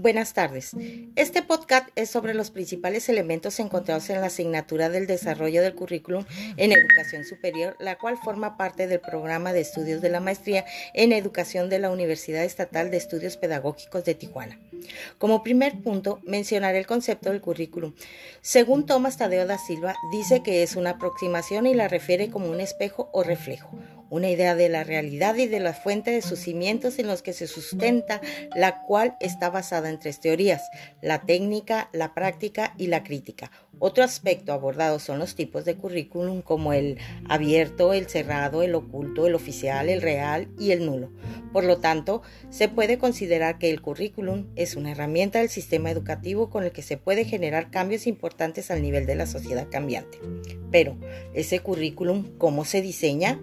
Buenas tardes. Este podcast es sobre los principales elementos encontrados en la asignatura del desarrollo del currículum en educación superior, la cual forma parte del programa de estudios de la maestría en educación de la Universidad Estatal de Estudios Pedagógicos de Tijuana. Como primer punto, mencionaré el concepto del currículum. Según Tomás Tadeo da Silva, dice que es una aproximación y la refiere como un espejo o reflejo, una idea de la realidad y de la fuente de sus cimientos en los que se sustenta, la cual está basada en tres teorías, la técnica, la práctica y la crítica. Otro aspecto abordado son los tipos de currículum como el abierto, el cerrado, el oculto, el oficial, el real y el nulo. Por lo tanto, se puede considerar que el currículum es una herramienta del sistema educativo con el que se puede generar cambios importantes al nivel de la sociedad cambiante. Pero, ¿ese currículum cómo se diseña?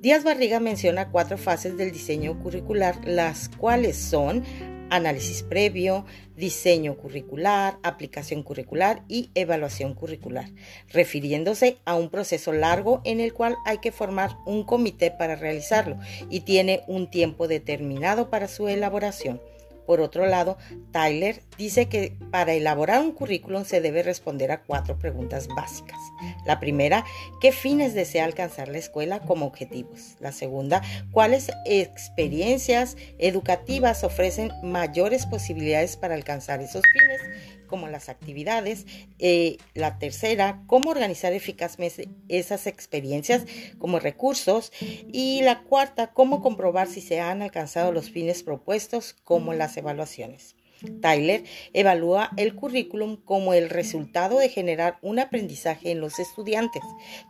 Díaz Barriga menciona cuatro fases del diseño curricular, las cuales son análisis previo, diseño curricular, aplicación curricular y evaluación curricular, refiriéndose a un proceso largo en el cual hay que formar un comité para realizarlo y tiene un tiempo determinado para su elaboración. Por otro lado, Tyler dice que para elaborar un currículum se debe responder a cuatro preguntas básicas. La primera, ¿qué fines desea alcanzar la escuela como objetivos? La segunda, ¿cuáles experiencias educativas ofrecen mayores posibilidades para alcanzar esos fines? como las actividades. Eh, la tercera, cómo organizar eficazmente esas experiencias como recursos. Y la cuarta, cómo comprobar si se han alcanzado los fines propuestos como las evaluaciones. Tyler evalúa el currículum como el resultado de generar un aprendizaje en los estudiantes,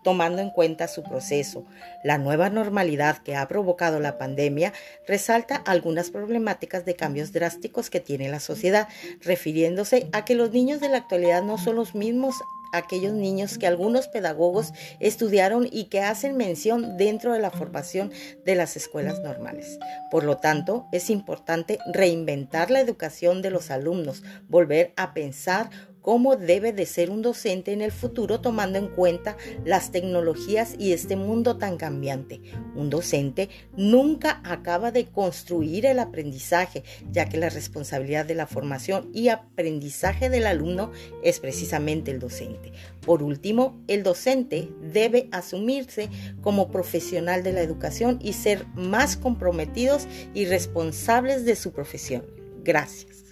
tomando en cuenta su proceso. La nueva normalidad que ha provocado la pandemia resalta algunas problemáticas de cambios drásticos que tiene la sociedad, refiriéndose a que los niños de la actualidad no son los mismos aquellos niños que algunos pedagogos estudiaron y que hacen mención dentro de la formación de las escuelas normales. Por lo tanto, es importante reinventar la educación de los alumnos, volver a pensar cómo debe de ser un docente en el futuro tomando en cuenta las tecnologías y este mundo tan cambiante. Un docente nunca acaba de construir el aprendizaje, ya que la responsabilidad de la formación y aprendizaje del alumno es precisamente el docente. Por último, el docente debe asumirse como profesional de la educación y ser más comprometidos y responsables de su profesión. Gracias.